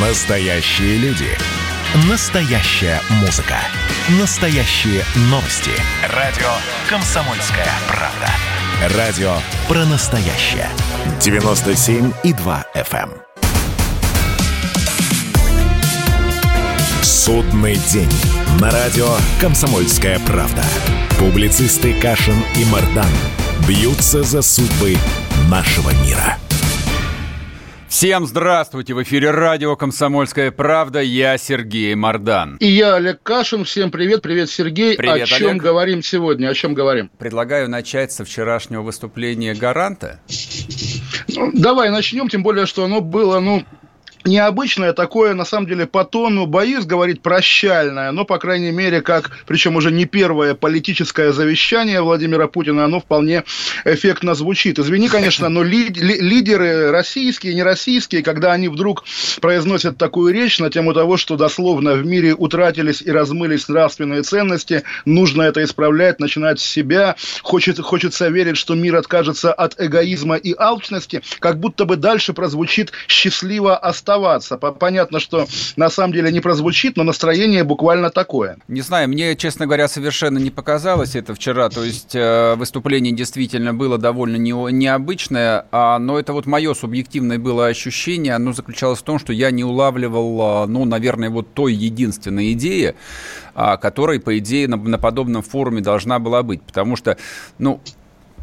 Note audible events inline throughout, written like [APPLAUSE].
Настоящие люди. Настоящая музыка. Настоящие новости. Радио «Комсомольская правда». Радио про настоящее. 97,2 FM. эм. Судный день. На радио «Комсомольская правда». Публицисты Кашин и Мардан бьются за судьбы нашего мира. Всем здравствуйте! В эфире радио «Комсомольская правда». Я Сергей Мордан. И я Олег Кашин. Всем привет. Привет, Сергей. Привет, О чем Олег. говорим сегодня? О чем говорим? Предлагаю начать со вчерашнего выступления «Гаранта». Ну, давай начнем, тем более, что оно было, ну, необычное такое, на самом деле, по тону, боюсь говорить прощальное, но, по крайней мере, как, причем уже не первое политическое завещание Владимира Путина, оно вполне эффектно звучит. Извини, конечно, но ли- ли- лидеры российские, не российские, когда они вдруг произносят такую речь на тему того, что дословно в мире утратились и размылись нравственные ценности, нужно это исправлять, начинать с себя, хочет, хочется верить, что мир откажется от эгоизма и алчности, как будто бы дальше прозвучит счастливо оставаться. По- Понятно, что на самом деле не прозвучит, но настроение буквально такое. Не знаю, мне, честно говоря, совершенно не показалось это вчера. То есть э, выступление действительно было довольно не- необычное, а, но это вот мое субъективное было ощущение. Оно заключалось в том, что я не улавливал, а, ну, наверное, вот той единственной идеи, а, которой, по идее, на подобном форуме должна была быть. Потому что, ну,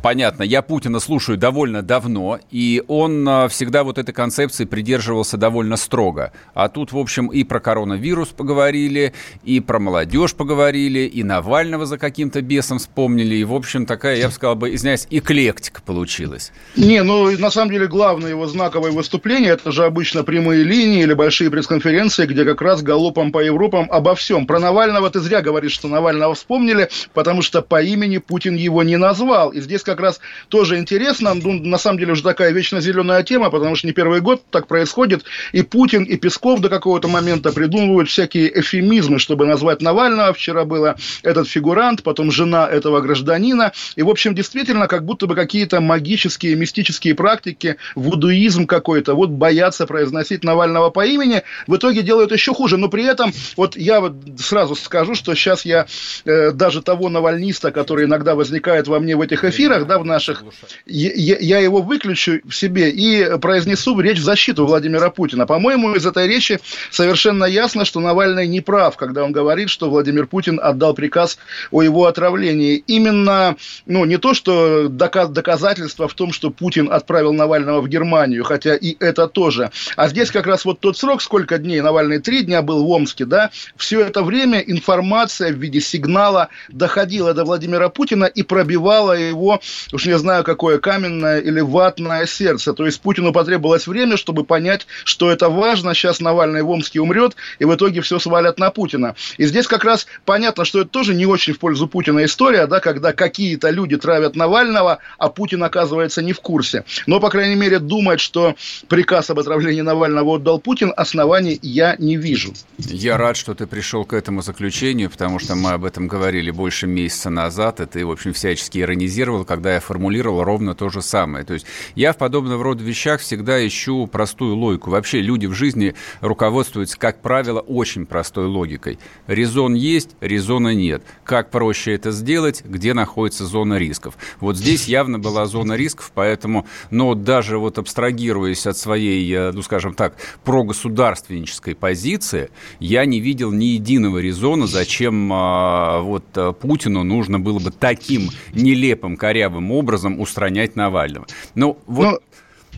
Понятно, я Путина слушаю довольно давно, и он а, всегда вот этой концепции придерживался довольно строго. А тут, в общем, и про коронавирус поговорили, и про молодежь поговорили, и Навального за каким-то бесом вспомнили, и, в общем, такая, я бы сказал бы, извиняюсь, эклектика получилась. Не, ну на самом деле главное его знаковое выступление это же обычно прямые линии или большие пресс-конференции, где как раз галопом по Европам обо всем. Про Навального ты зря говоришь, что Навального вспомнили, потому что по имени Путин его не назвал. И здесь как раз тоже интересно, ну, на самом деле уже такая вечно зеленая тема, потому что не первый год так происходит. И Путин, и Песков до какого-то момента придумывают всякие эфемизмы, чтобы назвать Навального. Вчера было этот фигурант, потом жена этого гражданина. И, в общем, действительно, как будто бы какие-то магические, мистические практики, вудуизм какой-то, вот боятся произносить Навального по имени, в итоге делают еще хуже. Но при этом, вот я вот сразу скажу, что сейчас я э, даже того навальниста, который иногда возникает во мне в этих эфирах, да, в наших, я, я- его выключу в себе и произнесу речь в защиту Владимира Путина. По-моему, из этой речи совершенно ясно, что Навальный не прав, когда он говорит, что Владимир Путин отдал приказ о его отравлении. Именно, ну, не то, что дока- доказательство в том, что Путин отправил Навального в Германию, хотя и это тоже. А здесь как раз вот тот срок, сколько дней Навальный, три дня был в Омске, да, все это время информация в виде сигнала доходила до Владимира Путина и пробивала его, уж не знаю, какое каменное или ватное сердце. То есть Путину потребовалось время, чтобы понять, что это важно. Сейчас Навальный в Омске умрет, и в итоге все свалят на Путина. И здесь как раз понятно, что это тоже не очень в пользу Путина история, да, когда какие-то люди травят Навального, а Путин оказывается не в курсе. Но, по крайней мере, думать, что приказ об отравлении Навального отдал Путин, оснований я не вижу. Я рад, что ты пришел к этому заключению, потому что мы об этом говорили больше месяца назад, и ты, в общем, всячески иронизировал, когда я формулировал ровно то же самое. То есть я в подобного рода вещах всегда ищу простую логику. Вообще люди в жизни руководствуются, как правило, очень простой логикой. Резон есть, резона нет. Как проще это сделать, где находится зона рисков. Вот здесь явно была зона рисков, поэтому, но даже вот абстрагируясь от своей, э, ну, скажем так, прогосударственнической позиции, я не видел ни единого резона, зачем а, вот а, Путину нужно было бы таким нелепым, корявым образом устранять Навального. Ну, вот... Ну,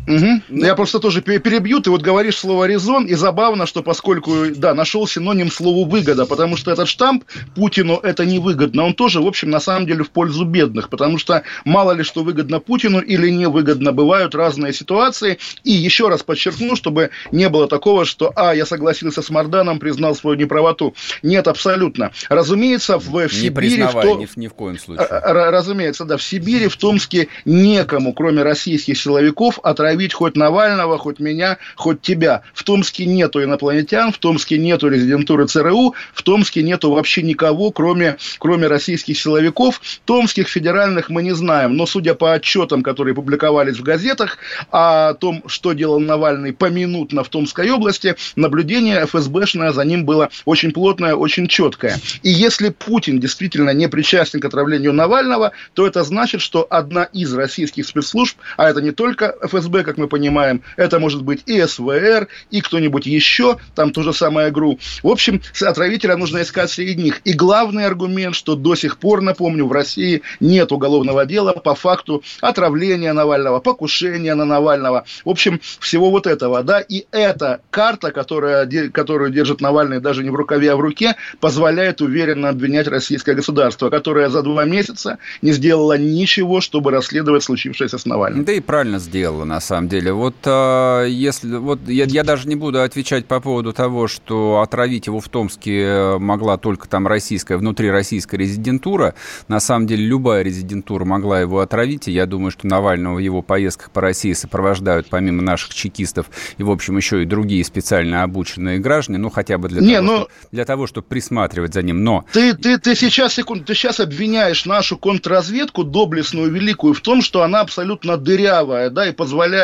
Мгм. Я просто тоже пе- перебью. Ты вот говоришь слово резон, и забавно, что поскольку, да, нашел синоним слову выгода, потому что этот штамп Путину это невыгодно, он тоже, в общем, на самом деле в пользу бедных, потому что мало ли что выгодно Путину или невыгодно, бывают разные ситуации. И еще раз подчеркну, чтобы не было такого, что, а, я согласился с Марданом, признал свою неправоту. Нет, абсолютно. Разумеется, в, в не Сибири... признавай, в то- ни, в- ни в коем случае. Разумеется, да, в Сибири, в Томске некому, кроме российских силовиков, отравить отравить хоть Навального, хоть меня, хоть тебя. В Томске нету инопланетян, в Томске нету резидентуры ЦРУ, в Томске нету вообще никого, кроме, кроме российских силовиков. Томских федеральных мы не знаем, но судя по отчетам, которые публиковались в газетах о том, что делал Навальный поминутно в Томской области, наблюдение ФСБшное за ним было очень плотное, очень четкое. И если Путин действительно не причастен к отравлению Навального, то это значит, что одна из российских спецслужб, а это не только ФСБ, как мы понимаем, это может быть и СВР, и кто-нибудь еще, там то же самое ГРУ. В общем, отравителя нужно искать среди них. И главный аргумент, что до сих пор, напомню, в России нет уголовного дела по факту отравления Навального, покушения на Навального. В общем, всего вот этого, да, и эта карта, которая, которую держит Навальный даже не в рукаве, а в руке, позволяет уверенно обвинять российское государство, которое за два месяца не сделало ничего, чтобы расследовать случившееся с Навальным. Да и правильно сделала, на самом деле. Вот а, если вот я, я даже не буду отвечать по поводу того, что отравить его в Томске могла только там российская, внутри российская резидентура. На самом деле любая резидентура могла его отравить, и я думаю, что Навального в его поездках по России сопровождают, помимо наших чекистов, и, в общем, еще и другие специально обученные граждане, ну, хотя бы для, Не, того, но... что, для того, чтобы присматривать за ним. Но... Ты, ты, ты сейчас, секунду, ты сейчас обвиняешь нашу контрразведку, доблестную, великую, в том, что она абсолютно дырявая, да, и позволяет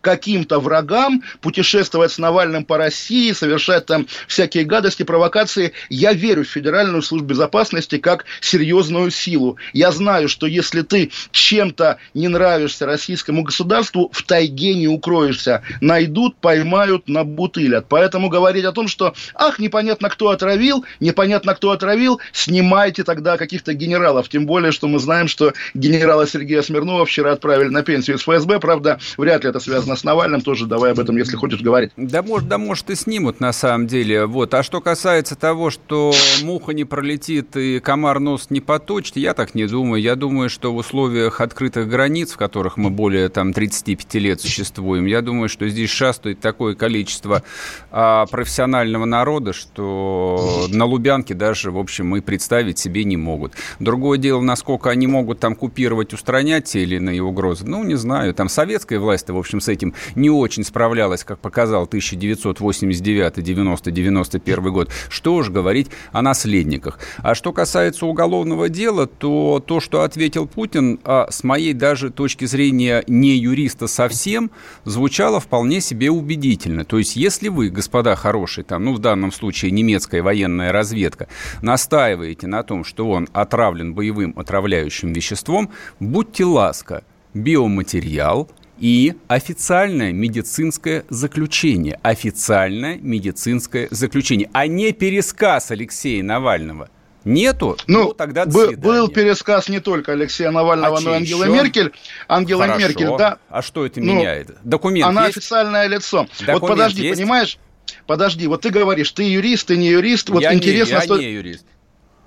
каким-то врагам путешествовать с Навальным по России, совершать там всякие гадости, провокации. Я верю в Федеральную службу безопасности как серьезную силу. Я знаю, что если ты чем-то не нравишься российскому государству, в тайге не укроешься. Найдут, поймают, набутылят. Поэтому говорить о том, что, ах, непонятно, кто отравил, непонятно, кто отравил, снимайте тогда каких-то генералов. Тем более, что мы знаем, что генерала Сергея Смирнова вчера отправили на пенсию из ФСБ. Правда, вряд ли это связано с Навальным. Тоже давай об этом, если хочешь, говорить. Да, может, да, может, и снимут, на самом деле. Вот. А что касается того, что муха не пролетит и комар нос не поточит, я так не думаю. Я думаю, что в условиях открытых границ, в которых мы более там 35 лет существуем, я думаю, что здесь шастает такое количество а, профессионального народа, что на Лубянке даже, в общем, мы представить себе не могут. Другое дело, насколько они могут там купировать, устранять те или иные угрозы. Ну, не знаю. Там советская власть, в общем, с этим не очень справлялась, как показал 1989, 90, 91 год. Что уж говорить о наследниках. А что касается уголовного дела, то то, что ответил Путин, а с моей даже точки зрения не юриста совсем, звучало вполне себе убедительно. То есть, если вы, господа хорошие, там, ну, в данном случае немецкая военная разведка, настаиваете на том, что он отравлен боевым отравляющим веществом, будьте ласка, биоматериал – и официальное медицинское заключение. Официальное медицинское заключение, а не пересказ Алексея Навального. Нету? Ну, ну тогда был, был пересказ не только Алексея Навального, а но и Ангелы Меркель. Ангела Хорошо. Меркель, да. А что это ну, меняет? Документ Она есть? официальное лицо. Документ вот подожди, есть? понимаешь? Подожди, вот ты говоришь, ты юрист, ты не юрист. Вот я интересно, не, я что... не юрист.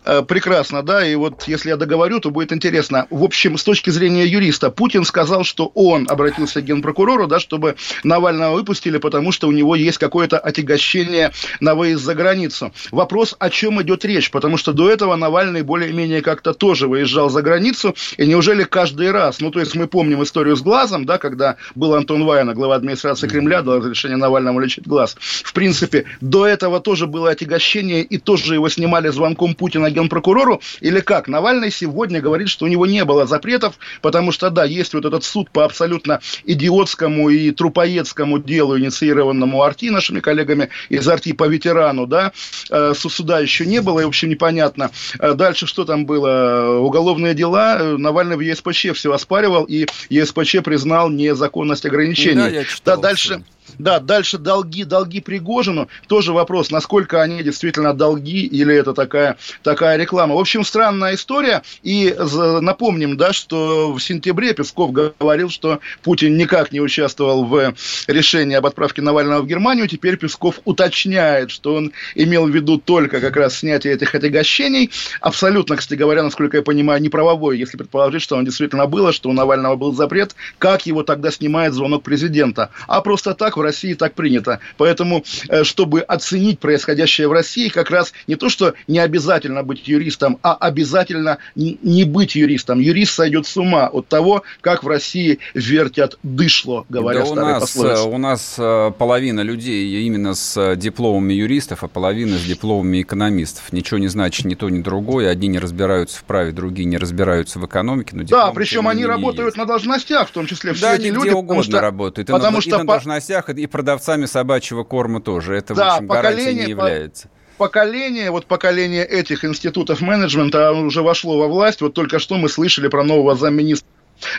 Э, прекрасно, да, и вот если я договорю, то будет интересно. В общем, с точки зрения юриста, Путин сказал, что он обратился к генпрокурору, да, чтобы Навального выпустили, потому что у него есть какое-то отягощение на выезд за границу. Вопрос, о чем идет речь, потому что до этого Навальный более-менее как-то тоже выезжал за границу, и неужели каждый раз, ну, то есть мы помним историю с глазом, да, когда был Антон Вайна, глава администрации Кремля, дал разрешение Навальному лечить глаз. В принципе, до этого тоже было отягощение, и тоже его снимали звонком Путина генпрокурору, или как? Навальный сегодня говорит, что у него не было запретов, потому что, да, есть вот этот суд по абсолютно идиотскому и трупоедскому делу, инициированному Арти, нашими коллегами из Арти по ветерану, да, э, суда еще не было, и, в общем, непонятно. Э, дальше что там было? Уголовные дела, Навальный в ЕСПЧ все оспаривал, и ЕСПЧ признал незаконность ограничений. Да, я читал, да дальше... Все. Да, дальше долги, долги Пригожину. Тоже вопрос, насколько они действительно долги или это такая, такая реклама. В общем, странная история. И напомним, да, что в сентябре Песков говорил, что Путин никак не участвовал в решении об отправке Навального в Германию. Теперь Песков уточняет, что он имел в виду только как раз снятие этих отягощений. Абсолютно, кстати говоря, насколько я понимаю, неправовой, если предположить, что он действительно было, что у Навального был запрет. Как его тогда снимает звонок президента? А просто так в России так принято. Поэтому, э, чтобы оценить происходящее в России, как раз не то, что не обязательно быть юристом, а обязательно не быть юристом. Юрист сойдет с ума от того, как в России вертят дышло, говоря да старой у нас, э, у нас э, половина людей именно с дипломами юристов, а половина с дипломами экономистов. Ничего не значит ни то, ни другое. Одни не разбираются в праве, другие не разбираются в экономике. Но да, причем они работают есть. на должностях, в том числе все да, эти люди. Да, угодно что, работают. И потому на, что и на должностях, и продавцами собачьего корма тоже. Это, да, в общем, гарантией не является. поколение, вот поколение этих институтов менеджмента уже вошло во власть. Вот только что мы слышали про нового замминистра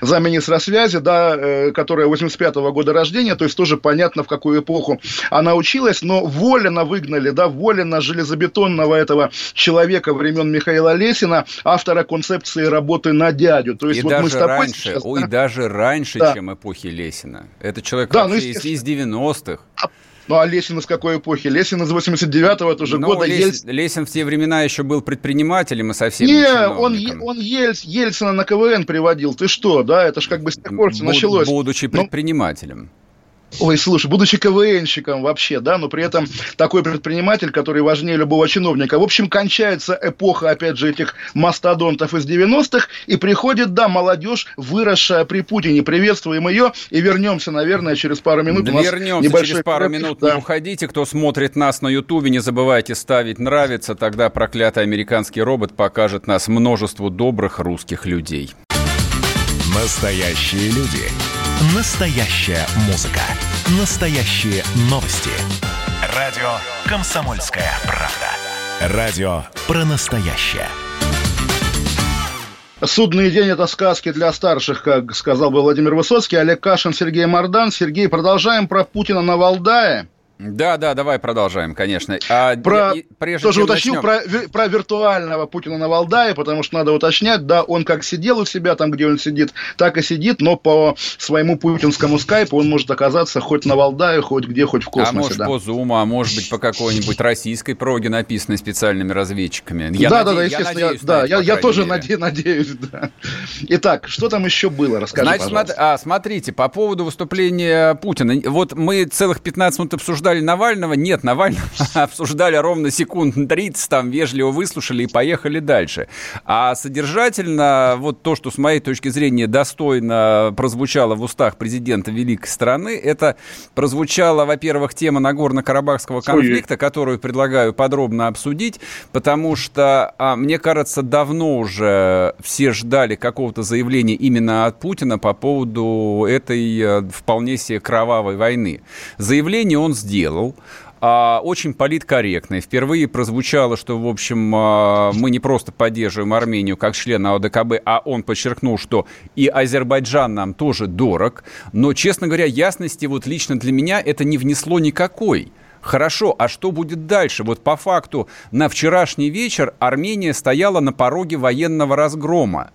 замминистра связи, да, э, которая 85-го года рождения, то есть тоже понятно, в какую эпоху она училась, но Волина выгнали, да, Волина железобетонного этого человека времен Михаила Лесина, автора концепции работы на дядю. То есть и вот даже мы с тобой раньше, сейчас, ой, да? даже раньше, да. чем эпохи Лесина. Это человек да, ну, из, из 90-х. Ну, а Лесин из какой эпохи? Лесин из 89-го, это уже ну, года. Лес... Ельц... Лесин в те времена еще был предпринимателем и совсем не он, он Ельц... Ельцина на КВН приводил. Ты что, да? Это же как бы с тех пор все началось. Будучи ну, предпринимателем. Но... Ой, слушай, будучи КВНщиком вообще, да, но при этом такой предприниматель, который важнее любого чиновника. В общем, кончается эпоха, опять же, этих мастодонтов из 90-х, и приходит, да, молодежь, выросшая при Путине. Приветствуем ее и вернемся, наверное, через пару минут. Да вернемся через пару минут. Да. Не уходите, кто смотрит нас на Ютубе, не забывайте ставить нравится, тогда проклятый американский робот покажет нас множеству добрых русских людей. Настоящие люди. Настоящая музыка. Настоящие новости. Радио «Комсомольская правда». Радио про настоящее. Судный день – это сказки для старших, как сказал бы Владимир Высоцкий. Олег Кашин, Сергей Мордан. Сергей, продолжаем про Путина на Валдае. Да, да, давай продолжаем, конечно. А про, я, прежде тоже уточнил про, про виртуального Путина на Валдае, потому что надо уточнять, да, он как сидел у себя там, где он сидит, так и сидит, но по своему путинскому скайпу он может оказаться хоть на Валдае, хоть где, хоть в космосе. А может да. по Зуму, а может быть по какой-нибудь российской проге, написанной специальными разведчиками. Я да, наде... да, да, естественно, я, надеюсь, я, да, я, я тоже наде... надеюсь, да. Итак, что там еще было, расскажи, Значит, пожалуйста. а, смотрите, по поводу выступления Путина, вот мы целых 15 минут обсуждали обсуждали Навального? Нет, Навального [LAUGHS] обсуждали ровно секунд 30, там вежливо выслушали и поехали дальше. А содержательно, вот то, что с моей точки зрения достойно прозвучало в устах президента великой страны, это прозвучала, во-первых, тема Нагорно-Карабахского конфликта, которую предлагаю подробно обсудить, потому что, а, мне кажется, давно уже все ждали какого-то заявления именно от Путина по поводу этой э, вполне себе кровавой войны. Заявление он сделал сделал, а, очень политкорректный. Впервые прозвучало, что, в общем, а, мы не просто поддерживаем Армению как члена ОДКБ, а он подчеркнул, что и Азербайджан нам тоже дорог. Но, честно говоря, ясности вот лично для меня это не внесло никакой. Хорошо, а что будет дальше? Вот по факту на вчерашний вечер Армения стояла на пороге военного разгрома.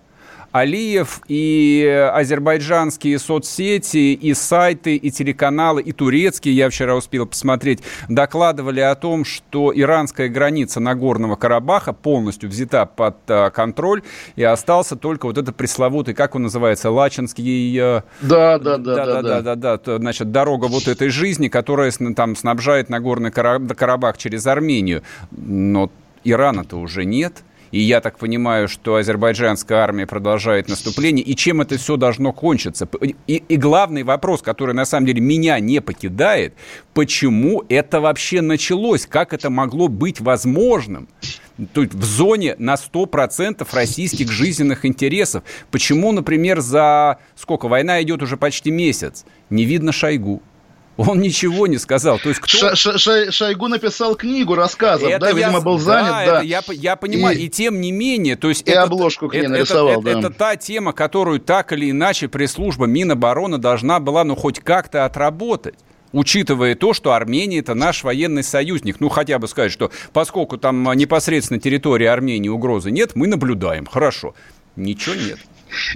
Алиев и азербайджанские соцсети, и сайты, и телеканалы, и турецкие, я вчера успел посмотреть, докладывали о том, что иранская граница Нагорного Карабаха полностью взята под а, контроль, и остался только вот этот пресловутый, как он называется, Лачинский... Э, да, да, да, да, да, да, да, да, значит, дорога вот этой жизни, которая там снабжает Нагорный Карабах через Армению. Но Ирана-то уже нет – и я так понимаю, что азербайджанская армия продолжает наступление. И чем это все должно кончиться? И, и главный вопрос, который на самом деле меня не покидает, почему это вообще началось? Как это могло быть возможным? То есть в зоне на 100% российских жизненных интересов. Почему, например, за сколько? Война идет уже почти месяц. Не видно Шойгу. Он ничего не сказал. То есть кто... Ш -ш Шойгу написал книгу рассказов, это да, я... видимо, был занят, да. да. я, я понимаю, и... и тем не менее, то есть... И это, обложку к ней это, нарисовал, это, да. Это, это та тема, которую так или иначе пресс-служба Минобороны должна была, ну, хоть как-то отработать учитывая то, что Армения это наш военный союзник. Ну, хотя бы сказать, что поскольку там непосредственно территория Армении угрозы нет, мы наблюдаем. Хорошо. Ничего нет.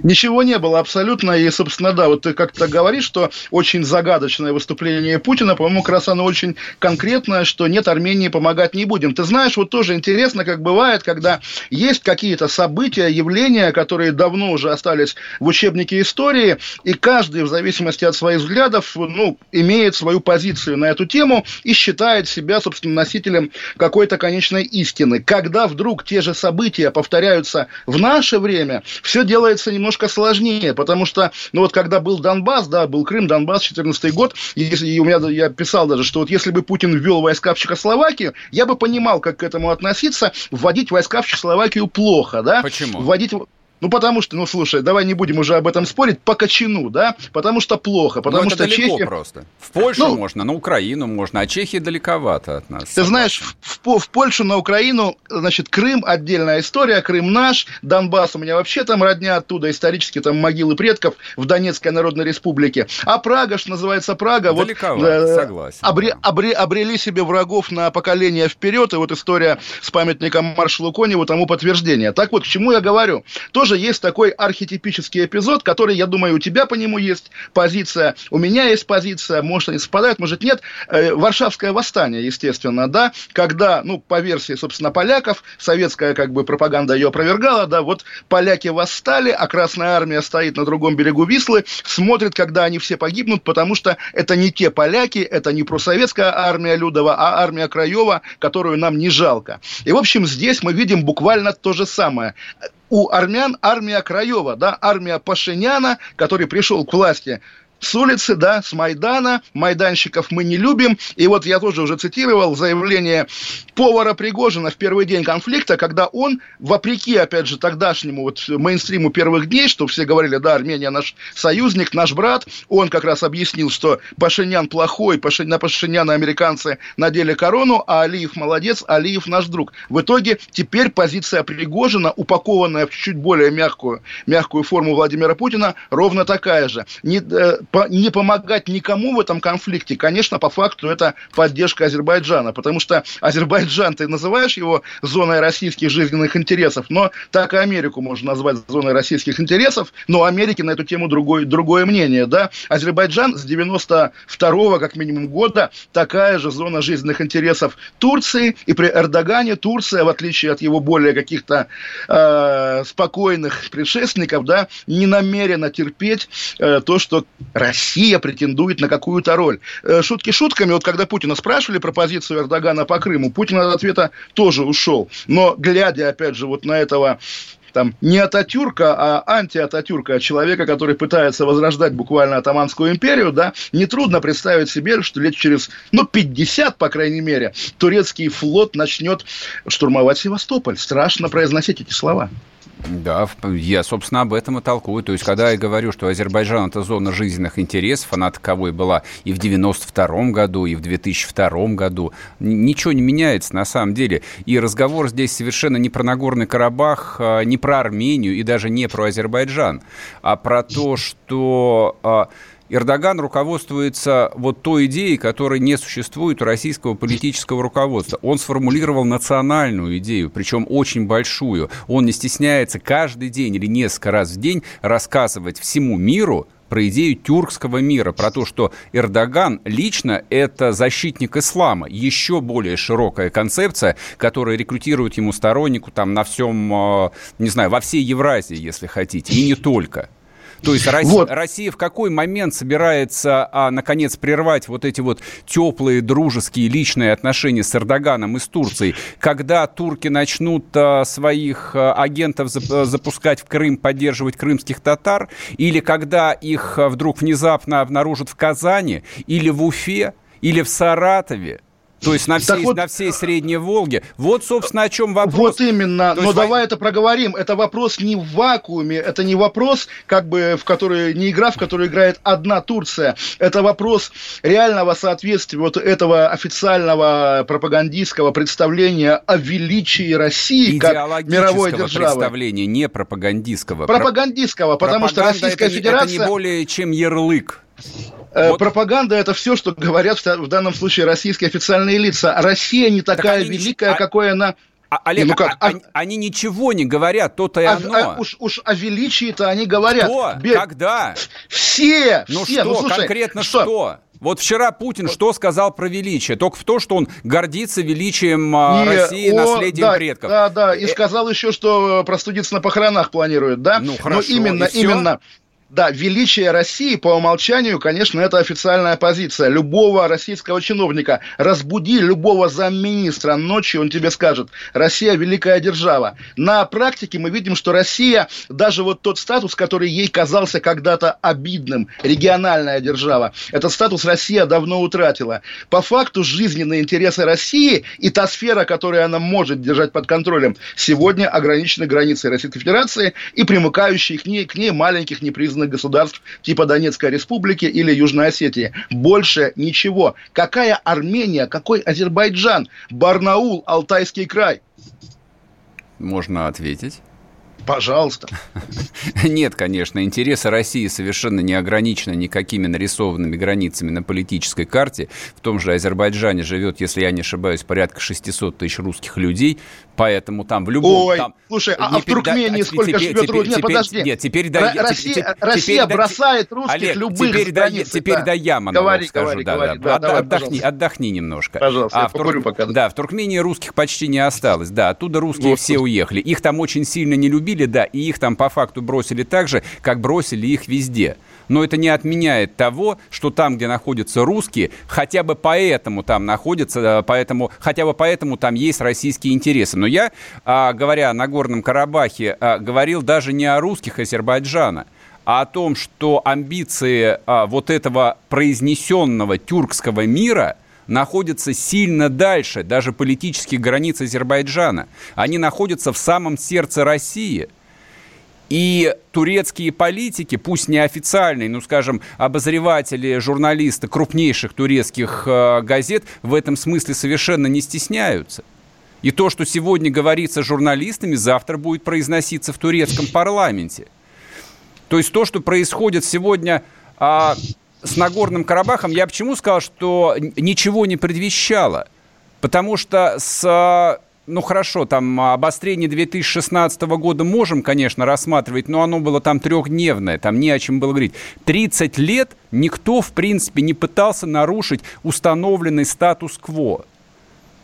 Ничего не было абсолютно. И, собственно, да, вот ты как-то говоришь, что очень загадочное выступление Путина, по-моему, как раз оно очень конкретное, что нет, Армении помогать не будем. Ты знаешь, вот тоже интересно, как бывает, когда есть какие-то события, явления, которые давно уже остались в учебнике истории, и каждый, в зависимости от своих взглядов, ну, имеет свою позицию на эту тему и считает себя, собственно, носителем какой-то конечной истины. Когда вдруг те же события повторяются в наше время, все делается немножко сложнее, потому что, ну вот когда был Донбасс, да, был Крым, Донбасс, 14 год, и у меня, я писал даже, что вот если бы Путин ввел войска в Чехословакию, я бы понимал, как к этому относиться, вводить войска в Чехословакию плохо, да? Почему? Вводить ну, потому что, ну, слушай, давай не будем уже об этом спорить, по кочану, да? Потому что плохо, потому ну, это что далеко Чехия... просто. В Польшу ну, можно, на Украину можно, а Чехия далековато от нас. Ты знаешь, в, в Польшу, на Украину, значит, Крым отдельная история, Крым наш, Донбасс у меня вообще там родня оттуда, исторически там могилы предков в Донецкой Народной Республике. А Прага, что называется Прага, далековато, вот... Э, согласен. Обре, да. обре, обрели себе врагов на поколение вперед, и вот история с памятником маршалу Коневу тому подтверждение. Так вот, к чему я говорю? Тоже есть такой архетипический эпизод, который, я думаю, у тебя по нему есть позиция, у меня есть позиция, может, они совпадают, может, нет. Э, Варшавское восстание, естественно, да, когда, ну, по версии, собственно, поляков, советская, как бы, пропаганда ее опровергала, да, вот поляки восстали, а Красная Армия стоит на другом берегу Вислы, смотрит, когда они все погибнут, потому что это не те поляки, это не просоветская армия Людова, а армия Краева, которую нам не жалко. И, в общем, здесь мы видим буквально то же самое у армян армия Краева, да, армия Пашиняна, который пришел к власти с улицы, да, с Майдана. Майданщиков мы не любим. И вот я тоже уже цитировал заявление повара Пригожина в первый день конфликта, когда он, вопреки, опять же, тогдашнему вот мейнстриму первых дней, что все говорили, да, Армения наш союзник, наш брат, он как раз объяснил, что Пашинян плохой, Пашинян, на Пашиняна американцы надели корону, а Алиев молодец, Алиев наш друг. В итоге теперь позиция Пригожина, упакованная в чуть более мягкую, мягкую форму Владимира Путина, ровно такая же. Не, э, не помогать никому в этом конфликте, конечно, по факту это поддержка Азербайджана, потому что Азербайджан, ты называешь его зоной российских жизненных интересов, но так и Америку можно назвать зоной российских интересов, но у Америки на эту тему другое, другое мнение, да. Азербайджан с 92-го, как минимум, года такая же зона жизненных интересов Турции, и при Эрдогане Турция, в отличие от его более каких-то э, спокойных предшественников, да, не намерена терпеть э, то, что Россия претендует на какую-то роль. Э, шутки шутками, вот когда Путина спрашивали про позицию Эрдогана по Крыму, Путин от ответа тоже ушел. Но глядя, опять же, вот на этого там не Ататюрка, а анти-Ататюрка, человека, который пытается возрождать буквально Атаманскую империю, да, нетрудно представить себе, что лет через, ну, 50, по крайней мере, турецкий флот начнет штурмовать Севастополь. Страшно произносить эти слова. Да, я, собственно, об этом и толкую. То есть, когда я говорю, что Азербайджан – это зона жизненных интересов, она таковой была и в 92 году, и в 2002 году, ничего не меняется на самом деле. И разговор здесь совершенно не про Нагорный Карабах, а, не про Армению и даже не про Азербайджан, а про то, что а, Эрдоган руководствуется вот той идеей, которой не существует у российского политического руководства. Он сформулировал национальную идею, причем очень большую. Он не стесняется каждый день или несколько раз в день рассказывать всему миру про идею тюркского мира, про то, что Эрдоган лично это защитник ислама. Еще более широкая концепция, которая рекрутирует ему стороннику там на всем, э, не знаю, во всей Евразии, если хотите, и не только. То есть Россия, вот. Россия в какой момент собирается, а, наконец, прервать вот эти вот теплые, дружеские, личные отношения с Эрдоганом и с Турцией, когда турки начнут а, своих а, агентов зап запускать в Крым, поддерживать крымских татар, или когда их а, вдруг внезапно обнаружат в Казани, или в Уфе, или в Саратове, то есть на всей, вот, на всей Средней Волге. Вот, собственно, о чем вопрос. Вот именно. То Но есть... давай это проговорим. Это вопрос не в вакууме. Это не вопрос, как бы, в который, не игра, в которой играет одна Турция. Это вопрос реального соответствия вот этого официального пропагандистского представления о величии России как мировой державы. представления, не пропагандистского. Пропагандистского, потому что Российская это, Федерация... Это не более чем ярлык. Э, вот. Пропаганда это все, что говорят в данном случае российские официальные лица. Россия не такая так великая, не... какой она а, Олег, ну как, а, а, они ничего не говорят, то-то и а, оно. А, уж, уж о величии-то они говорят. Кто? Бе... Когда? Все! Ну все. что, ну, слушай, конкретно что? что? Вот вчера Путин что сказал про величие? Только в то, что он гордится величием Не, России, о, наследием да, предков. Да, да, и э... сказал еще, что простудиться на похоронах планирует, да? Ну, хорошо. Но именно, именно, да, величие России по умолчанию, конечно, это официальная позиция любого российского чиновника. Разбуди любого замминистра ночью, он тебе скажет, Россия великая держава. На практике мы видим, что Россия, даже вот тот статус, который ей казался когда-то обидным, региональная держава, этот статус Россия давно утратила. По факту жизненные интересы России и та сфера, которую она может держать под контролем, сегодня ограничены границей Российской Федерации и примыкающие к ней, к ней маленьких непризнанных союзных государств типа Донецкой Республики или Южной Осетии. Больше ничего. Какая Армения, какой Азербайджан, Барнаул, Алтайский край? Можно ответить. Пожалуйста. Нет, конечно, интересы России совершенно не ограничены никакими нарисованными границами на политической карте. В том же Азербайджане живет, если я не ошибаюсь, порядка 600 тысяч русских людей, поэтому там в любом... Ой, там, слушай, а, а в Туркмении да, сколько теперь, живет русских? Нет, подожди. Нет, теперь да, Россия, теперь, Россия теперь, бросает русских Олег, любых теперь, границ. Да, теперь да, я монолог говори, скажу. Говори, да, говори, да, да, давай, отдохни, отдохни немножко. Пожалуйста, а я в Тур... пока. Да, в Туркмении русских почти не осталось. Да, оттуда русские вот, все уехали. Их там очень сильно не любили, да, и их там по факту бросили так же, как бросили их везде. Но это не отменяет того, что там, где находятся русские, хотя бы поэтому там находятся, э, поэтому, хотя бы поэтому там есть российские интересы. Но я, а, говоря о Нагорном Карабахе, а, говорил даже не о русских Азербайджана, а о том, что амбиции а, вот этого произнесенного тюркского мира – находятся сильно дальше даже политических границ Азербайджана. Они находятся в самом сердце России – и турецкие политики, пусть неофициальные, ну, скажем, обозреватели, журналисты крупнейших турецких э, газет в этом смысле совершенно не стесняются. И то, что сегодня говорится журналистами, завтра будет произноситься в турецком парламенте. То есть то, что происходит сегодня а, с Нагорным Карабахом, я почему сказал, что ничего не предвещало? Потому что с ну хорошо, там обострение 2016 года можем, конечно, рассматривать, но оно было там трехдневное, там не о чем было говорить. 30 лет никто, в принципе, не пытался нарушить установленный статус-кво.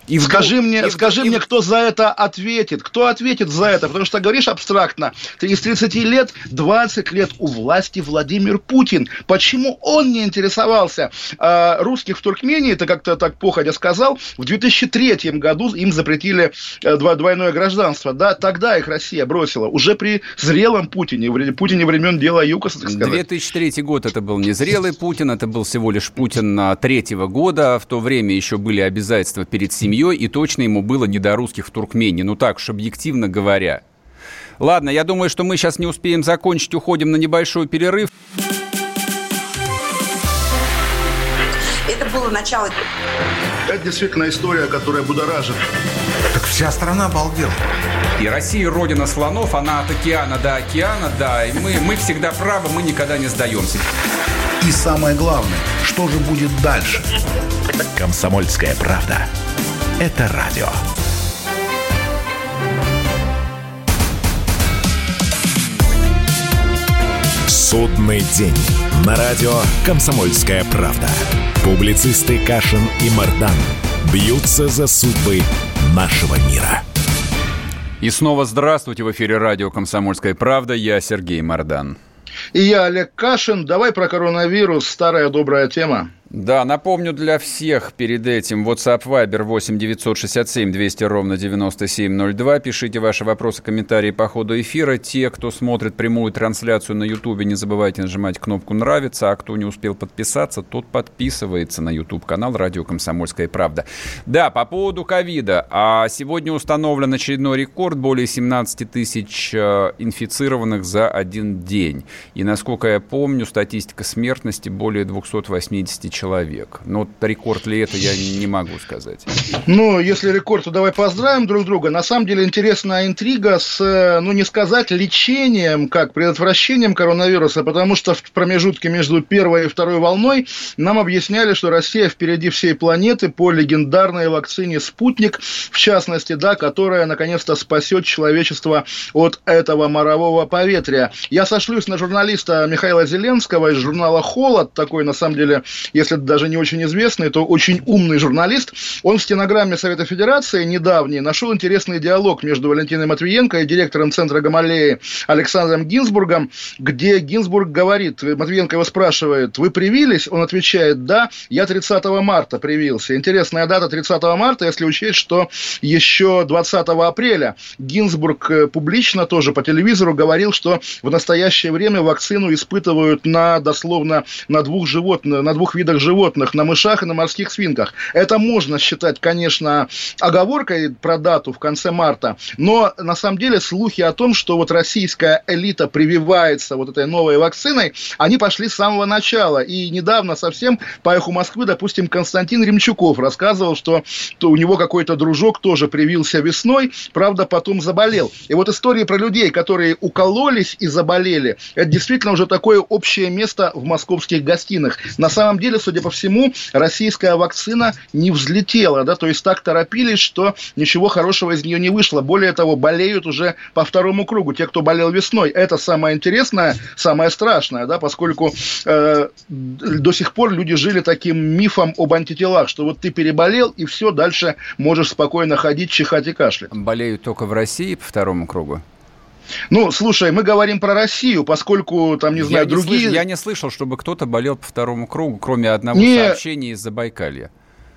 И скажи вдруг, мне, и скажи и... мне, кто за это ответит? Кто ответит за это? Потому что говоришь абстрактно. Ты из 30 лет 20 лет у власти Владимир Путин. Почему он не интересовался э, русских в Туркмении? Ты как-то так походя сказал. В 2003 году им запретили э, двойное гражданство. Да, тогда их Россия бросила. Уже при зрелом Путине. Путине времен дела ЮКОСа, так сказать. 2003 год это был не зрелый Путин, это был всего лишь Путин третьего года. В то время еще были обязательства перед семьей семьей, и точно ему было не до русских в Туркмении. Ну так уж объективно говоря. Ладно, я думаю, что мы сейчас не успеем закончить, уходим на небольшой перерыв. Это было начало. Это действительно история, которая будоражит. Так вся страна обалдела. И Россия родина слонов, она от океана до океана, да, и мы, мы всегда правы, мы никогда не сдаемся. И самое главное, что же будет дальше? Комсомольская правда это радио. Судный день. На радио «Комсомольская правда». Публицисты Кашин и Мардан бьются за судьбы нашего мира. И снова здравствуйте. В эфире радио «Комсомольская правда». Я Сергей Мардан. И я Олег Кашин. Давай про коронавирус. Старая добрая тема. Да, напомню для всех перед этим WhatsApp Viber 8 967 200 ровно 9702. Пишите ваши вопросы, комментарии по ходу эфира. Те, кто смотрит прямую трансляцию на YouTube, не забывайте нажимать кнопку «Нравится», а кто не успел подписаться, тот подписывается на YouTube-канал «Радио Комсомольская правда». Да, по поводу ковида. А сегодня установлен очередной рекорд, более 17 тысяч э, инфицированных за один день. И, насколько я помню, статистика смертности более 280 человек человек. Но рекорд ли это, я не могу сказать. Ну, если рекорд, то давай поздравим друг друга. На самом деле интересная интрига с, э, ну, не сказать лечением, как предотвращением коронавируса, потому что в промежутке между первой и второй волной нам объясняли, что Россия впереди всей планеты по легендарной вакцине «Спутник», в частности, да, которая наконец-то спасет человечество от этого морового поветрия. Я сошлюсь на журналиста Михаила Зеленского из журнала «Холод», такой, на самом деле, если даже не очень известный, то очень умный журналист. Он в стенограмме Совета Федерации недавний нашел интересный диалог между Валентиной Матвиенко и директором Центра Гамалеи Александром Гинзбургом, где Гинзбург говорит, Матвиенко его спрашивает, вы привились? Он отвечает, да, я 30 марта привился. Интересная дата 30 марта, если учесть, что еще 20 апреля Гинзбург э, публично тоже по телевизору говорил, что в настоящее время вакцину испытывают на дословно на двух животных, на двух видах животных, на мышах и на морских свинках. Это можно считать, конечно, оговоркой про дату в конце марта, но на самом деле слухи о том, что вот российская элита прививается вот этой новой вакциной, они пошли с самого начала. И недавно совсем по эху Москвы, допустим, Константин Ремчуков рассказывал, что то у него какой-то дружок тоже привился весной, правда, потом заболел. И вот истории про людей, которые укололись и заболели, это действительно уже такое общее место в московских гостиных. На самом деле, судя по всему, российская вакцина не взлетела, да, то есть так торопились, что ничего хорошего из нее не вышло. Более того, болеют уже по второму кругу те, кто болел весной. Это самое интересное, самое страшное, да, поскольку э, до сих пор люди жили таким мифом об антителах, что вот ты переболел, и все, дальше можешь спокойно ходить, чихать и кашлять. Болеют только в России по второму кругу? Ну, слушай, мы говорим про Россию, поскольку там, не знаю, я другие... Не слыш... Я не слышал, чтобы кто-то болел по второму кругу, кроме одного не... сообщения из Забайкалья.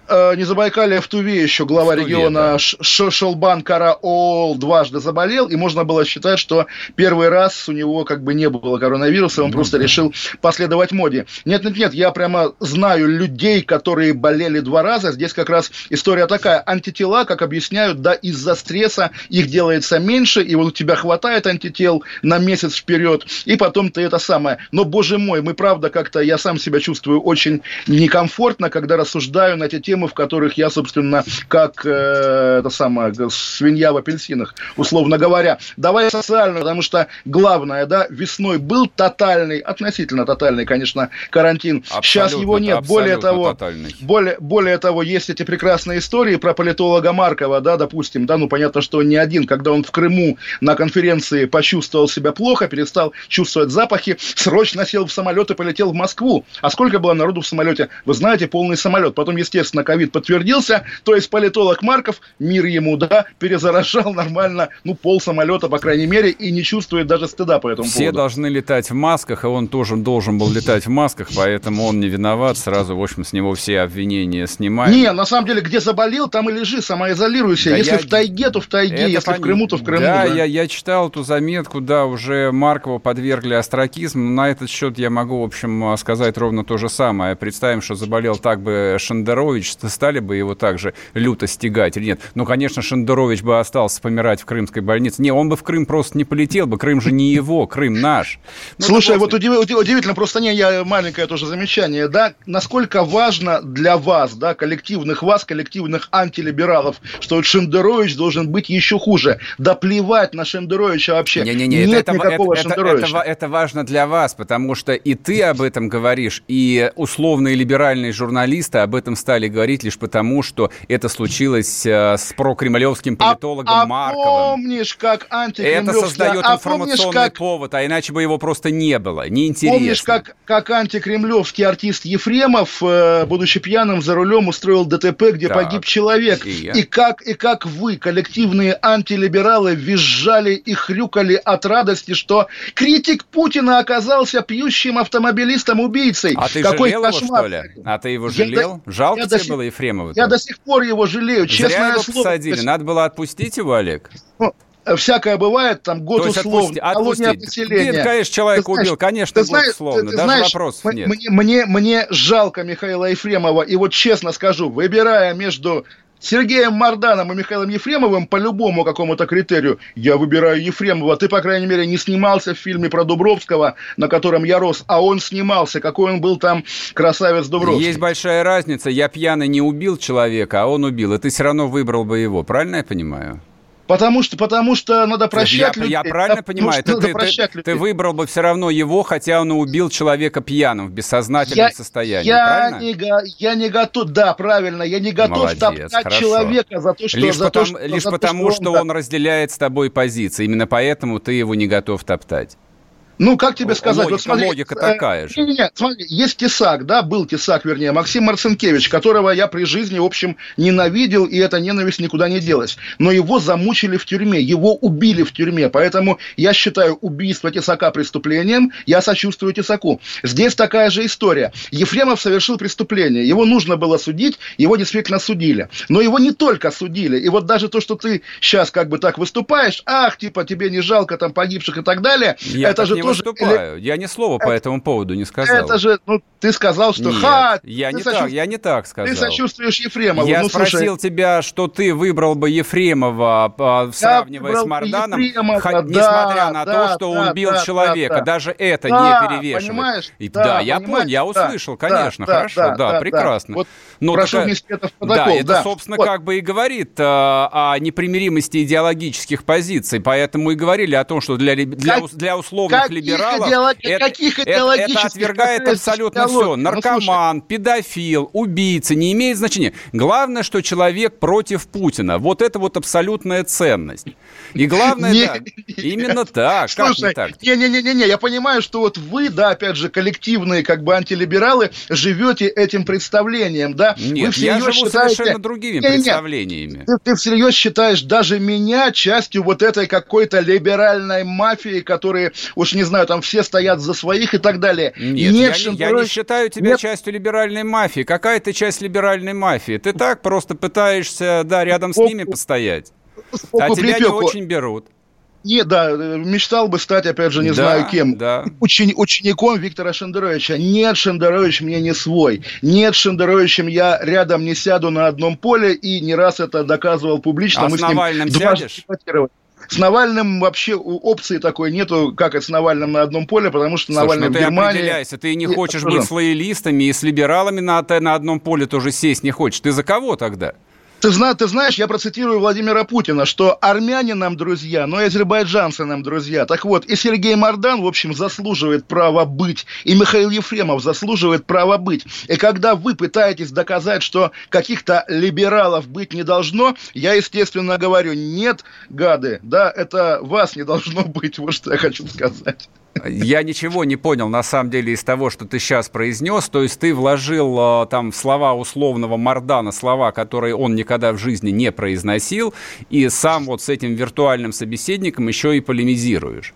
Э, не Забайкалье, в Туве еще глава Туве, региона да. Шелбан Караол дважды заболел, и можно было считать, что первый раз у него как бы не было коронавируса, он ну, просто да. решил последовать моде. Нет-нет-нет, я прямо знаю людей, которые болели два раза. Здесь как раз история такая. Антитела, как объясняют, да, из-за стресса их делается меньше, и вот у тебя хватает антител на месяц вперед, и потом ты это самое. Но, боже мой, мы правда как-то, я сам себя чувствую очень некомфортно, когда рассуждаю на эти темы темы, в которых я, собственно, как э, это самое, свинья в апельсинах, условно говоря. Давай социальную, потому что главное, да, весной был тотальный, относительно тотальный, конечно, карантин. Абсолютно, Сейчас его нет. Более того, более, более того, есть эти прекрасные истории про политолога Маркова, да, допустим, да, ну понятно, что не один, когда он в Крыму на конференции почувствовал себя плохо, перестал чувствовать запахи, срочно сел в самолет и полетел в Москву. А сколько было народу в самолете? Вы знаете, полный самолет. Потом, естественно, ковид подтвердился, то есть политолог Марков, мир ему, да, перезаражал нормально, ну, пол самолета, по крайней мере, и не чувствует даже стыда по этому Все поводу. должны летать в масках, и он тоже должен был летать в масках, поэтому он не виноват, сразу, в общем, с него все обвинения снимают. Не, на самом деле, где заболел, там и лежи, самоизолируйся. Да Если я... в тайге, то в тайге, Это если пон... в Крыму, то в Крыму. Да, да. Я, я читал эту заметку, да, уже Маркова подвергли остракизму, на этот счет я могу, в общем, сказать ровно то же самое. Представим, что заболел так бы Шендерович, стали бы его также люто стегать или нет? Ну, конечно, Шендерович бы остался помирать в крымской больнице. Не, он бы в Крым просто не полетел бы. Крым же не его, Крым наш. Ну, Слушай, вот удив, удивительно, просто не, я маленькое тоже замечание, да, насколько важно для вас, да, коллективных вас, коллективных антилибералов, что вот Шендерович должен быть еще хуже. Да плевать на Шендеровича вообще. Не-не-не, Нет это, никакого это, это, это, это важно для вас, потому что и ты об этом говоришь, и условные либеральные журналисты об этом стали говорить лишь потому, что это случилось э, с прокремлевским а политологом а, Марковым. А помнишь, как. Это создает а информационный помнишь, как... повод, а иначе бы его просто не было, неинтересно. Помнишь, как, как антикремлевский артист Ефремов, э, будучи пьяным за рулем, устроил ДТП, где так. погиб человек. И, и, как, и как вы, коллективные антилибералы, визжали и хрюкали от радости, что критик Путина оказался пьющим автомобилистом-убийцей. А ты Какой жалел кошмар. его, что ли? А ты его жалел? Я, Жалко я тебе было Ефремова? Я до сих пор его жалею, честное Зря его слово. посадили. Надо было отпустить его, Олег? Ну, всякое бывает, там год То условно, отпусти, отпусти. Ты, конечно, человека убил, знаешь, конечно, год знаешь, условно, ты, даже знаешь, вопросов нет. Мне, мне, мне жалко Михаила Ефремова, и вот честно скажу, выбирая между Сергеем Марданом и Михаилом Ефремовым по любому какому-то критерию я выбираю Ефремова. Ты, по крайней мере, не снимался в фильме про Дубровского, на котором я рос, а он снимался. Какой он был там красавец Дубровский. Есть большая разница. Я пьяный не убил человека, а он убил. И ты все равно выбрал бы его. Правильно я понимаю? Потому что, потому что надо прощать я, людей. Я правильно понимаю, ты, ты, ты, ты выбрал бы все равно его, хотя он убил человека пьяным в бессознательном я, состоянии, я правильно? Не, я не готов, да, правильно, я не готов Молодец, топтать хорошо. человека за то, что... Лишь, за потому, то, что, лишь за потому, то, что, он, он разделяет с тобой позиции. Именно поэтому ты его не готов топтать. Ну, как тебе сказать? Логика, вот смотри, логика такая же. Нет, смотри, есть Тесак, да, был Тесак, вернее, Максим Марцинкевич, которого я при жизни, в общем, ненавидел, и эта ненависть никуда не делась. Но его замучили в тюрьме, его убили в тюрьме, поэтому я считаю убийство Тесака преступлением, я сочувствую Тесаку. Здесь такая же история. Ефремов совершил преступление, его нужно было судить, его действительно судили. Но его не только судили, и вот даже то, что ты сейчас как бы так выступаешь, ах, типа, тебе не жалко там погибших и так далее, я это же не тоже... выступаю. Я ни слова это, по этому поводу не сказал. Это же, ну, ты сказал, что Нет, ха! Я не, сочув... так, я не так сказал. Ты сочувствуешь Ефремову. Я ну, спросил слушай, тебя, что ты выбрал бы Ефремова, а, сравнивая с Марданом, хоть, да, несмотря на да, то, что да, он бил да, человека. Да, да. Даже это да, не перевешивает. Понимаешь? И, да, да, я понял, я услышал, да, конечно, да, хорошо, да, да, да, прекрасно. Да. Вот Но прошу такая... внести это в протокол. Да, это, да. собственно, вот. как бы и говорит а, о непримиримости идеологических позиций, поэтому и говорили о том, что для, для, как, для условных каких либералов идеолог... это, каких это, это отвергает абсолютно все. Ну, Наркоман, педофил, убийца, не имеет значения. Главное, что человек против Путина. Вот это вот абсолютная ценность. И главное, не, да, именно [LAUGHS] так. Слушай, как не так? Не-не-не, я понимаю, что вот вы, да, опять же, коллективные как бы антилибералы, живете этим представлением, да? Нет, вы я живу считаете... совершенно другими не, не, представлениями. Ты, ты всерьез считаешь даже меня частью вот этой какой-то либеральной мафии, которые, уж не знаю, там все стоят за своих и так далее. Нет, Нет я, не, я не считаю тебя Нет. частью либеральной мафии. Какая ты часть либеральной мафии? Ты так просто пытаешься, да, рядом с ними постоять. А тебя не очень берут. Не, да, мечтал бы стать, опять же, не да, знаю кем, да. учени, учеником Виктора Шендеровича. Нет, Шендерович мне не свой. Нет, Шендеровичем я рядом не сяду на одном поле, и не раз это доказывал публично. А Мы с Навальным с ним сядешь? С Навальным вообще опции такой нету, как с Навальным на одном поле, потому что Слушай, Навальный ну в ты Германии... определяйся, ты не хочешь же? быть с лоялистами и с либералами на, на одном поле тоже сесть не хочешь. Ты за кого тогда? Ты, зна, ты знаешь, я процитирую Владимира Путина, что армяне нам друзья, но и азербайджанцы нам друзья. Так вот, и Сергей Мордан, в общем, заслуживает права быть, и Михаил Ефремов заслуживает права быть. И когда вы пытаетесь доказать, что каких-то либералов быть не должно, я, естественно, говорю, нет, гады, да, это вас не должно быть, [LAUGHS] вот что я хочу сказать. Я ничего не понял, на самом деле, из того, что ты сейчас произнес. То есть ты вложил э, там в слова условного Мардана слова, которые он никогда в жизни не произносил, и сам вот с этим виртуальным собеседником еще и полемизируешь.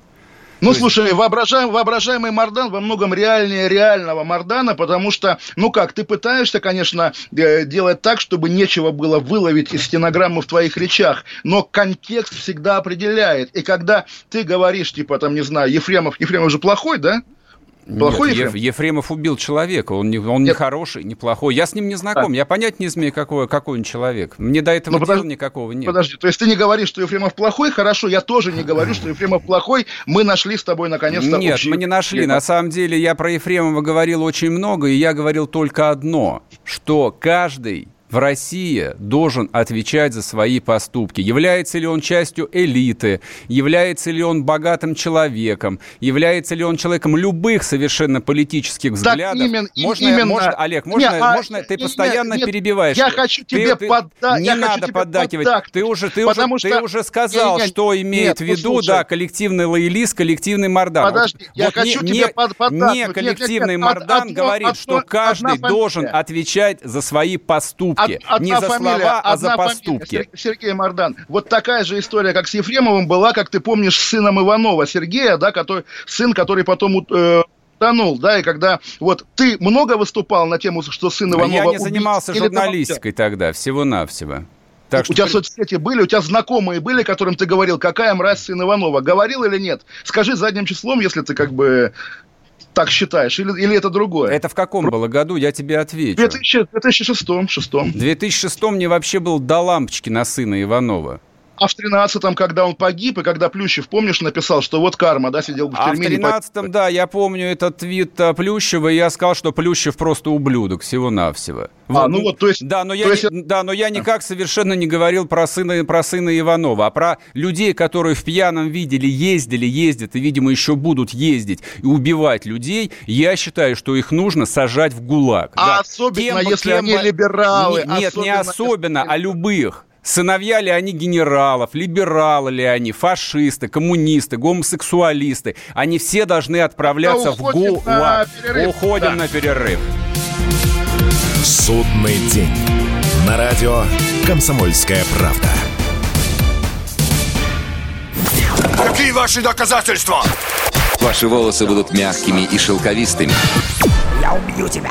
Ну, есть- слушай, воображаем, воображаемый Мардан во многом реальнее реального Мардана, потому что, ну как, ты пытаешься, конечно, э, делать так, чтобы нечего было выловить из стенограммы в твоих речах, но контекст всегда определяет. И когда ты говоришь, типа, там, не знаю, Ефремов, Ефремов же плохой, да? Плохой Нет, Ефрем? Еф- Ефремов убил человека, он не, он не хороший, не плохой. Я с ним не знаком, я понять не имею, какой, какой он человек. Мне до этого Ну, дела подожди, никакого нет. Подожди, то есть ты не говоришь, что Ефремов плохой? Хорошо, я тоже не говорю, что Ефремов плохой. Мы нашли с тобой, наконец-то, Нет, общий мы не нашли. язык. На самом деле я про Ефремова говорил очень много, и я говорил только одно, что каждый в России должен отвечать за свои поступки. Является ли он частью элиты, является ли он богатым человеком, является ли он человеком любых совершенно политических взглядов. именно- можно, именно. можно, Олег, можно, Не, а, можно, ты не, постоянно нет, перебиваешь. я хочу Ты- тебе ты- подда- Не я хочу надо тебе поддакивать. поддакнуть, Ты уже, ты потому уже, ты что- уже сказал, Не, не, что имеет нет, в ну, виду, да, коллективный лоялист, коллективный Мардан. Подожди, Вот- я вот хочу не, тебе не- под- поддакнуть. Не Нет, коллективный нет, нет, Мардан одно- говорит, одно- что каждый должен отвечать за свои поступки. Од- одна не за фамилия, слова, а за одна фамилия. поступки. Сер- Сергей Мардан. Вот такая же история, как с Ефремовым, была, как ты помнишь, с сыном Иванова, Сергея, да, который, сын, который потом э, утонул, да, и когда вот ты много выступал на тему, что сын Иванова Я не убит, занимался или там- журналистикой тогда, всего-навсего. Так у что тебя при- соцсети были, у тебя знакомые были, которым ты говорил, какая мразь сын Иванова. Говорил или нет? Скажи задним числом, если ты как бы так считаешь? Или, или это другое? Это в каком было году? Я тебе отвечу. В 2006. 2006. В 2006 мне вообще был до лампочки на сына Иванова. А в 13-м, когда он погиб, и когда Плющев, помнишь, написал, что вот карма, да, сидел бы в тюрьме. А в 13-м, да, я помню этот твит а, Плющева, и я сказал, что Плющев просто ублюдок всего-навсего. А, вот. ну вот, то есть... Да, но я, есть... не, да, но я никак совершенно не говорил про сына, про сына Иванова, а про людей, которые в пьяном видели, ездили, ездят, и, видимо, еще будут ездить и убивать людей, я считаю, что их нужно сажать в ГУЛАГ. А да. особенно, кем, если кем, они либералы. Не, нет, особенно, не особенно, если... а любых. Сыновья ли они генералов, либералы ли они, фашисты, коммунисты, гомосексуалисты. Они все должны отправляться в ГУЛАГ. Уходим да. на перерыв. Судный день. На радио «Комсомольская правда». Какие ваши доказательства? Ваши волосы будут мягкими и шелковистыми. Я убью тебя.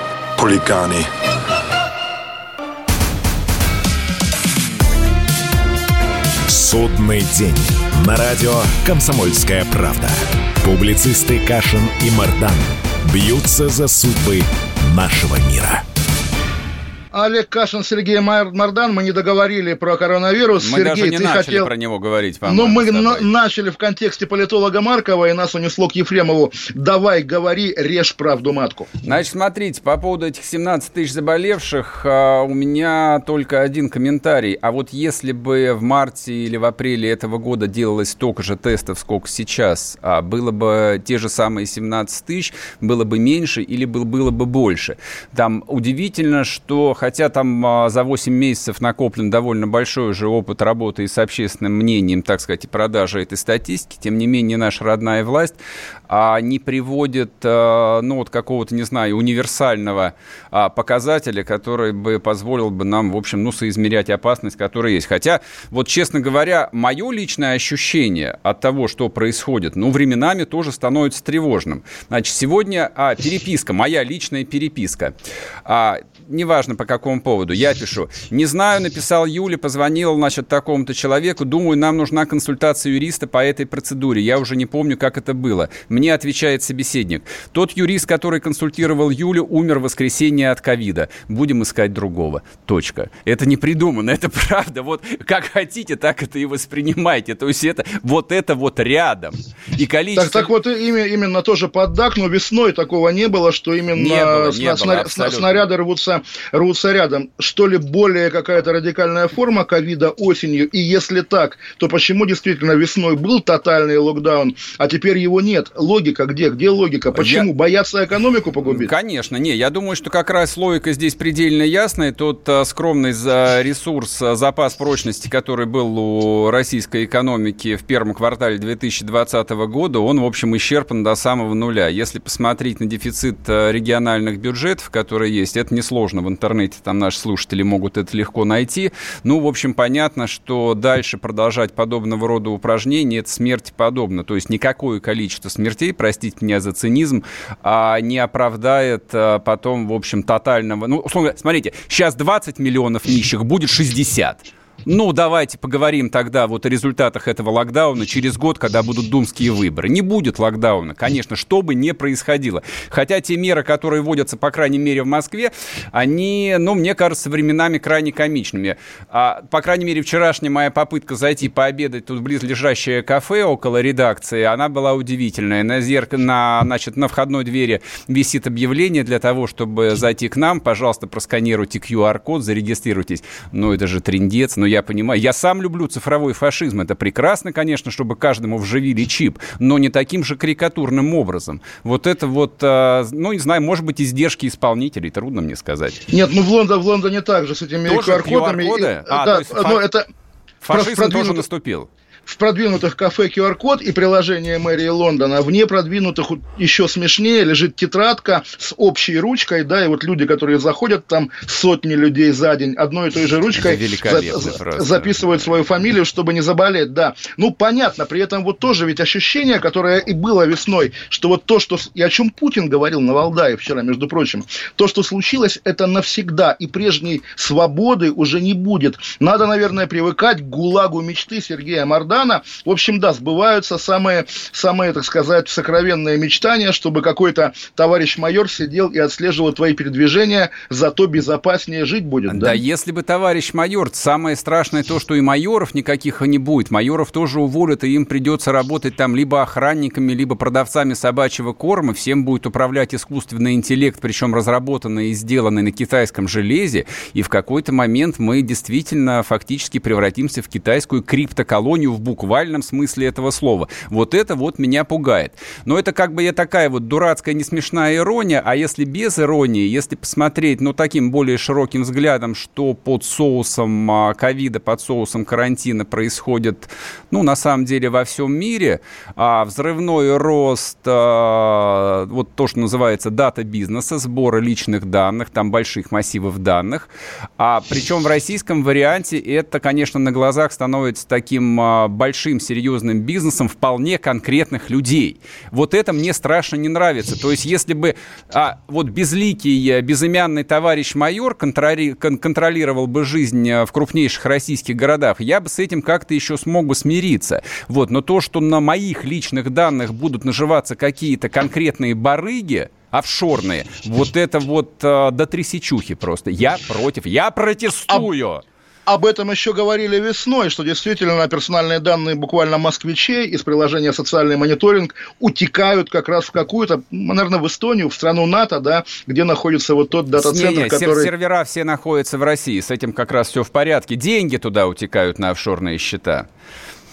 хулиганы. Судный день. На радио «Комсомольская правда». Публицисты Кашин и Мардан бьются за судьбы нашего мира. Олег Кашин, Сергей Мардан. Мы не договорили про коронавирус. Мы Сергей, даже не ты начали хотел... про него говорить, Ну, мы начали в контексте политолога Маркова, и нас унесло к Ефремову. Давай, говори, режь правду матку. Значит, смотрите, по поводу этих 17 тысяч заболевших, а, у меня только один комментарий. А вот если бы в марте или в апреле этого года делалось столько же тестов, сколько сейчас, а было бы те же самые 17 тысяч, было бы меньше или было бы больше. Там удивительно, что хотя там а, за 8 месяцев накоплен довольно большой уже опыт работы и с общественным мнением, так сказать, и продажи этой статистики, тем не менее наша родная власть а, не приводит, а, ну, вот какого-то, не знаю, универсального показателя, который бы позволил бы нам, в общем, ну, соизмерять опасность, которая есть. Хотя, вот, честно говоря, мое личное ощущение от того, что происходит, ну, временами тоже становится тревожным. Значит, сегодня а, переписка, моя личная переписка. А, неважно по какому поводу, я пишу. Не знаю, написал Юля, позвонил, значит, такому-то человеку. Думаю, нам нужна консультация юриста по этой процедуре. Я уже не помню, как это было. Мне отвечает собеседник. Тот юрист, который консультировал Юлю, умер в воскресенье от ковида. Будем искать другого. Точка. Это не придумано, это правда. Вот как хотите, так это и воспринимайте. То есть это вот это вот рядом. И количество... Так, так вот именно тоже поддак, но весной такого не было, что именно не было, не сна- было, снаряды рвутся, рвутся рядом. Что ли более какая-то радикальная форма ковида осенью? И если так, то почему действительно весной был тотальный локдаун, а теперь его нет? Логика где? Где логика? Почему? Я... Боятся экономику погубить? Конечно, не. Я думаю, что как раз логика здесь предельно ясная. Тот а, скромный за ресурс, а, запас прочности, который был у российской экономики в первом квартале 2020 года, он, в общем, исчерпан до самого нуля. Если посмотреть на дефицит а, региональных бюджетов, которые есть, это несложно в интернете, там наши слушатели могут это легко найти. Ну, в общем, понятно, что дальше продолжать подобного рода упражнения – это смерти подобно. То есть никакое количество смертей, простите меня за цинизм, а, не оправдает а, потом, в общем, тотального... Ну, условно, смотрите, сейчас 20 миллионов нищих, будет 60. Ну, давайте поговорим тогда вот о результатах этого локдауна через год, когда будут думские выборы. Не будет локдауна, конечно, что бы ни происходило. Хотя те меры, которые вводятся, по крайней мере, в Москве, они, ну, мне кажется, временами крайне комичными. А, по крайней мере, вчерашняя моя попытка зайти пообедать тут в близлежащее кафе около редакции, она была удивительная. На, зерк... на, значит, на входной двери висит объявление для того, чтобы зайти к нам. Пожалуйста, просканируйте QR-код, зарегистрируйтесь. Ну, это же трендец. Но я понимаю. Я сам люблю цифровой фашизм. Это прекрасно, конечно, чтобы каждому вживили чип, но не таким же карикатурным образом. Вот это вот, а, ну, не знаю, может быть, издержки исполнителей, трудно мне сказать. Нет, ну в Лондоне, в Лондоне также с этими QR-кодами. QR-коды? А, да, но ну, это... Фашизм тоже наступил в продвинутых кафе QR-код и приложение мэрии Лондона. В непродвинутых еще смешнее лежит тетрадка с общей ручкой, да, и вот люди, которые заходят, там сотни людей за день одной и той же ручкой за, записывают свою фамилию, чтобы не заболеть, да. Ну, понятно, при этом вот тоже ведь ощущение, которое и было весной, что вот то, что... И о чем Путин говорил на Валдае вчера, между прочим, то, что случилось, это навсегда, и прежней свободы уже не будет. Надо, наверное, привыкать к гулагу мечты Сергея Морда Казахстана. В общем, да, сбываются самые, самые, так сказать, сокровенные мечтания, чтобы какой-то товарищ майор сидел и отслеживал твои передвижения, зато безопаснее жить будет. Да, да если бы товарищ майор, самое страшное то, что и майоров никаких не будет. Майоров тоже уволят, и им придется работать там либо охранниками, либо продавцами собачьего корма. Всем будет управлять искусственный интеллект, причем разработанный и сделанный на китайском железе. И в какой-то момент мы действительно фактически превратимся в китайскую криптоколонию в буквальном смысле этого слова. Вот это вот меня пугает. Но это как бы я такая вот дурацкая, не смешная ирония, а если без иронии, если посмотреть, ну, таким более широким взглядом, что под соусом а, ковида, под соусом карантина происходит, ну, на самом деле во всем мире, а взрывной рост, а, вот то, что называется дата бизнеса, сбора личных данных, там больших массивов данных, а причем в российском варианте это, конечно, на глазах становится таким а, большим серьезным бизнесом вполне конкретных людей. Вот это мне страшно не нравится. То есть если бы а, вот безликий, э, безымянный товарищ майор контроли, кон, контролировал бы жизнь э, в крупнейших российских городах, я бы с этим как-то еще смог бы смириться. Вот. Но то, что на моих личных данных будут наживаться какие-то конкретные барыги, офшорные. Вот это вот э, до трясечухи просто. Я против. Я протестую. А об этом еще говорили весной, что действительно персональные данные буквально москвичей из приложения «Социальный мониторинг» утекают как раз в какую-то, наверное, в Эстонию, в страну НАТО, да, где находится вот тот дата-центр, который... Сервера все находятся в России, с этим как раз все в порядке. Деньги туда утекают на офшорные счета.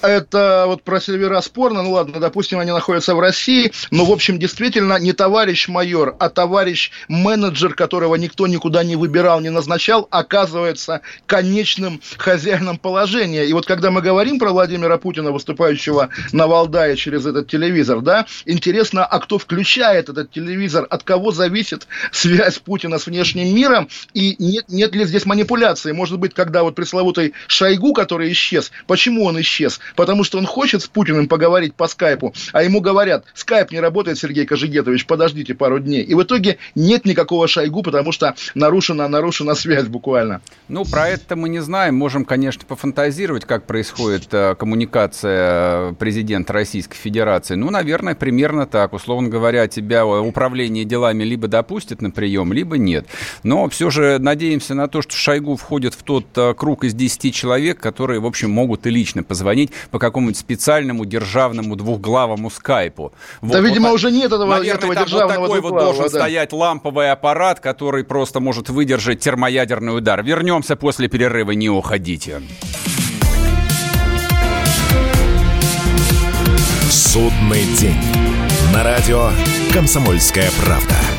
Это вот про сервера спорно, ну ладно, допустим, они находятся в России, но, в общем, действительно не товарищ майор, а товарищ менеджер, которого никто никуда не выбирал, не назначал, оказывается конечным хозяином положения. И вот когда мы говорим про Владимира Путина, выступающего на Валдае через этот телевизор, да, интересно, а кто включает этот телевизор, от кого зависит связь Путина с внешним миром, и нет, нет ли здесь манипуляции? Может быть, когда вот пресловутый Шойгу, который исчез, почему он исчез? Потому что он хочет с Путиным поговорить по скайпу, а ему говорят, скайп не работает, Сергей Кожегетович, подождите пару дней. И в итоге нет никакого Шойгу, потому что нарушена, нарушена связь буквально. Ну, про это мы не знаем. Можем, конечно, пофантазировать, как происходит э, коммуникация президента Российской Федерации. Ну, наверное, примерно так. Условно говоря, тебя управление делами либо допустит на прием, либо нет. Но все же надеемся на то, что Шойгу входит в тот э, круг из 10 человек, которые, в общем, могут и лично позвонить по какому-нибудь специальному державному двухглавому скайпу. Вот, да, видимо, вот, уже нет этого, наверное, этого там державного вот такой вот должен да. стоять ламповый аппарат, который просто может выдержать термоядерный удар. Вернемся после перерыва, не уходите. Судный день. На радио «Комсомольская правда».